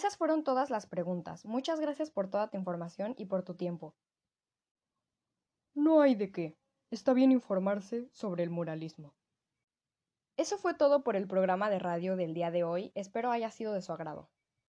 Esas fueron todas las preguntas. Muchas gracias por toda tu información y por tu tiempo. No hay de qué. Está bien informarse sobre el muralismo. Eso fue todo por el programa de radio del día de hoy. Espero haya sido de su agrado.